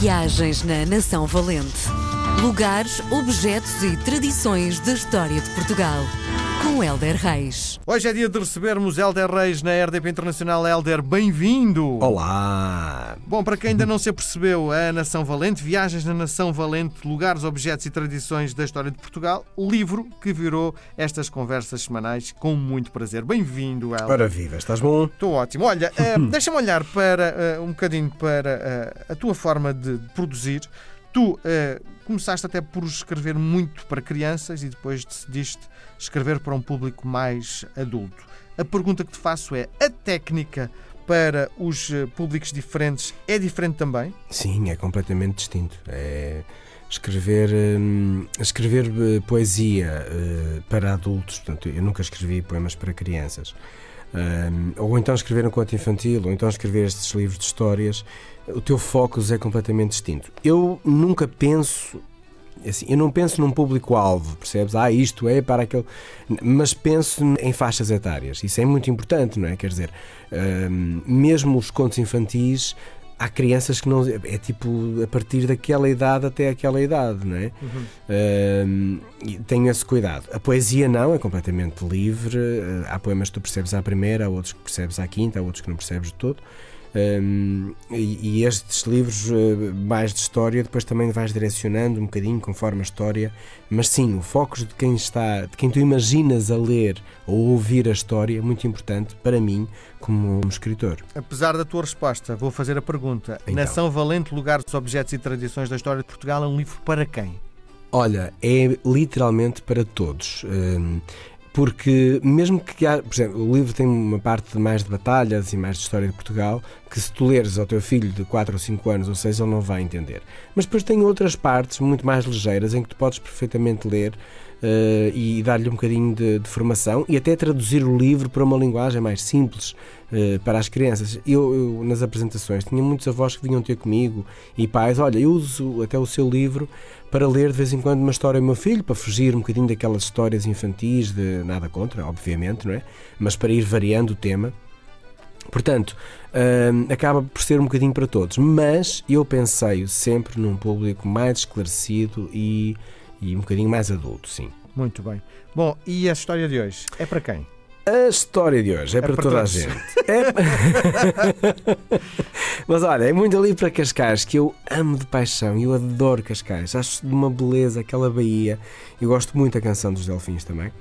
Viagens na Nação Valente. Lugares, objetos e tradições da história de Portugal. Com Helder Reis. Hoje é dia de recebermos Helder Reis na RDP Internacional. Helder, bem-vindo! Olá! Bom, para quem ainda não se apercebeu, a Nação Valente, Viagens na Nação Valente, Lugares, Objetos e Tradições da História de Portugal, livro que virou estas conversas semanais com muito prazer. Bem-vindo, Helder. Ora viva, estás bom? Estou ótimo. Olha, uh, deixa-me olhar para uh, um bocadinho para uh, a tua forma de produzir. Tu começaste até por escrever muito para crianças e depois decidiste escrever para um público mais adulto. A pergunta que te faço é: a técnica para os públicos diferentes é diferente também? Sim, é completamente distinto. É escrever hum, escrever poesia uh, para adultos portanto eu nunca escrevi poemas para crianças ou então escrever um conto infantil ou então escrever estes livros de histórias o teu foco é completamente distinto. Eu nunca penso assim, eu não penso num público-alvo, percebes? Ah, isto é para aquele. Mas penso em faixas etárias. Isso é muito importante, não é? Quer dizer, mesmo os contos infantis, há crianças que não. É tipo a partir daquela idade até aquela idade, não é? Uhum. Hum, tenho esse cuidado. A poesia não, é completamente livre. Há poemas que tu percebes à primeira, há outros que percebes à quinta, há outros que não percebes de todo. Um, e, e, estes livros uh, mais de história depois também vais direcionando um bocadinho conforme a história, mas sim, o foco de quem está, de quem tu imaginas a ler ou ouvir a história é muito importante para mim como um escritor. Apesar da tua resposta, vou fazer a pergunta: então. Nação Valente, Lugares, Objetos e Tradições da História de Portugal é um livro para quem? Olha, é literalmente para todos. Um, porque mesmo que há, por exemplo, o livro tem uma parte mais de batalhas e mais de história de Portugal, que se tu leres ao teu filho de 4 ou 5 anos ou 6, ele não vai entender. Mas depois tem outras partes muito mais ligeiras em que tu podes perfeitamente ler uh, e dar-lhe um bocadinho de, de, formação e até traduzir o livro para uma linguagem mais simples uh, para as crianças. Eu, eu, nas apresentações, tinha muitos avós que vinham ter comigo e pais, olha, eu uso até o seu livro para ler de vez em quando uma história ao meu filho, para fugir um bocadinho daquelas histórias infantis, de nada contra, obviamente, não é? Mas para ir variando o tema. Portanto, hum, acaba por ser um bocadinho para todos, mas eu pensei sempre num público mais esclarecido e, e um bocadinho mais adulto, sim. Muito bem. Bom, e a história de hoje é para quem? A história de hoje é, é para, para, toda todos. a gente. É... Mas olha, é muito ali para Cascais que eu amo de paixão. Eu adoro Cascais. Acho de uma beleza aquela baía. Eu gosto muito da canção dos Delfins também.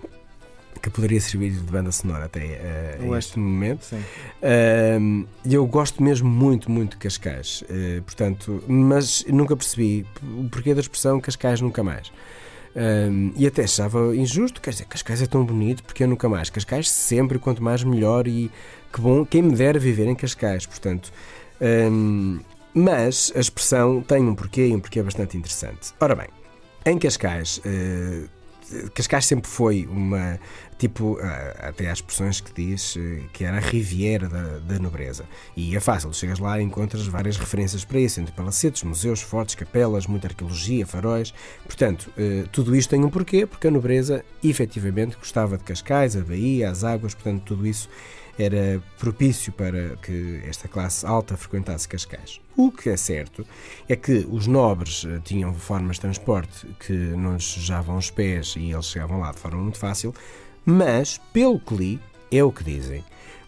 Que poderia servir de banda sonora até uh, este momento. Uh, eu gosto mesmo muito, muito de Cascais. Uh, portanto, mas nunca percebi o porquê da expressão Cascais nunca mais. Um, e até achava injusto, quer dizer, Cascais é tão bonito, porque eu nunca mais. Cascais sempre, quanto mais melhor e que bom, quem me dera viver em Cascais, portanto. Um, mas a expressão tem um porquê e um porquê bastante interessante. Ora bem, em Cascais, uh, Cascais sempre foi uma, tipo, até há expressões que diz eh, que era a Riviera da, da nobreza. E é fácil, chegas lá e encontras várias referências para isso, entre palacetes, museus, fortes, capelas, muita arqueologia, faróis. Portanto, eh, tudo isto tem um porquê, porque a nobreza efetivamente gostava de Cascais, a Bahia, as águas, portanto, tudo isso era propício para que esta classe alta frequentasse Cascais. O que é certo é que os nobres eh, tinham formas de transporte que não lhes sujavam os pés e eles chegavam lá de forma muito fácil, mas, pelo que li, é o que dizem.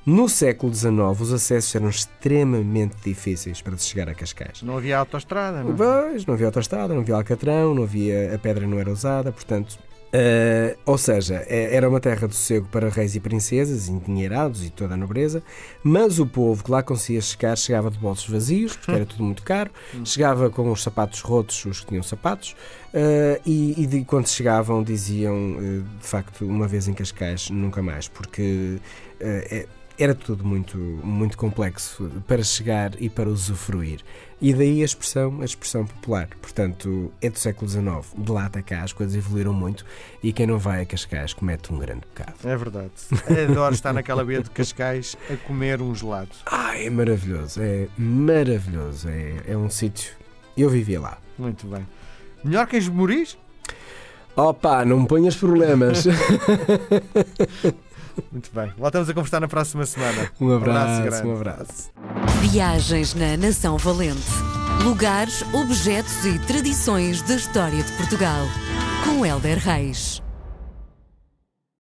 No século XIX, os acessos eram extremamente difíceis para se chegar a Cascais. Não havia autoestrada, não? É? Pois, não havia autoestrada, não havia alcatrão, não havia, a pedra não era usada, portanto, Uh, ou seja, é, era uma terra de sossego para reis e princesas, endinheirados e toda a nobreza, mas o povo que lá conseguia chegar chegava de bolsos vazios, porque era tudo muito caro, chegava com os sapatos rotos, os que tinham sapatos, uh, e, e de, quando chegavam diziam, uh, de facto, uma vez em Cascais, nunca mais, porque é, era tudo muito, muito complexo para chegar e para usufruir. E daí a expressão, a expressão popular. Portanto, é do século XIX. De lá até cá as coisas evoluíram muito e quem não vai a Cascais comete um grande pecado. É verdade. Adoro estar naquela beira de Cascais a comer um gelado. Ah, é maravilhoso. É maravilhoso. É, é um sítio. Eu vivia lá. Muito bem. Melhor que em Moris? Opa, não me ponhas problemas. Muito bem. Voltamos a conversar na próxima semana. Um abraço, um abraço. Um abraço. Viagens na Nação Valente. Lugares, objetos e tradições da história de Portugal. Com Helder Reis.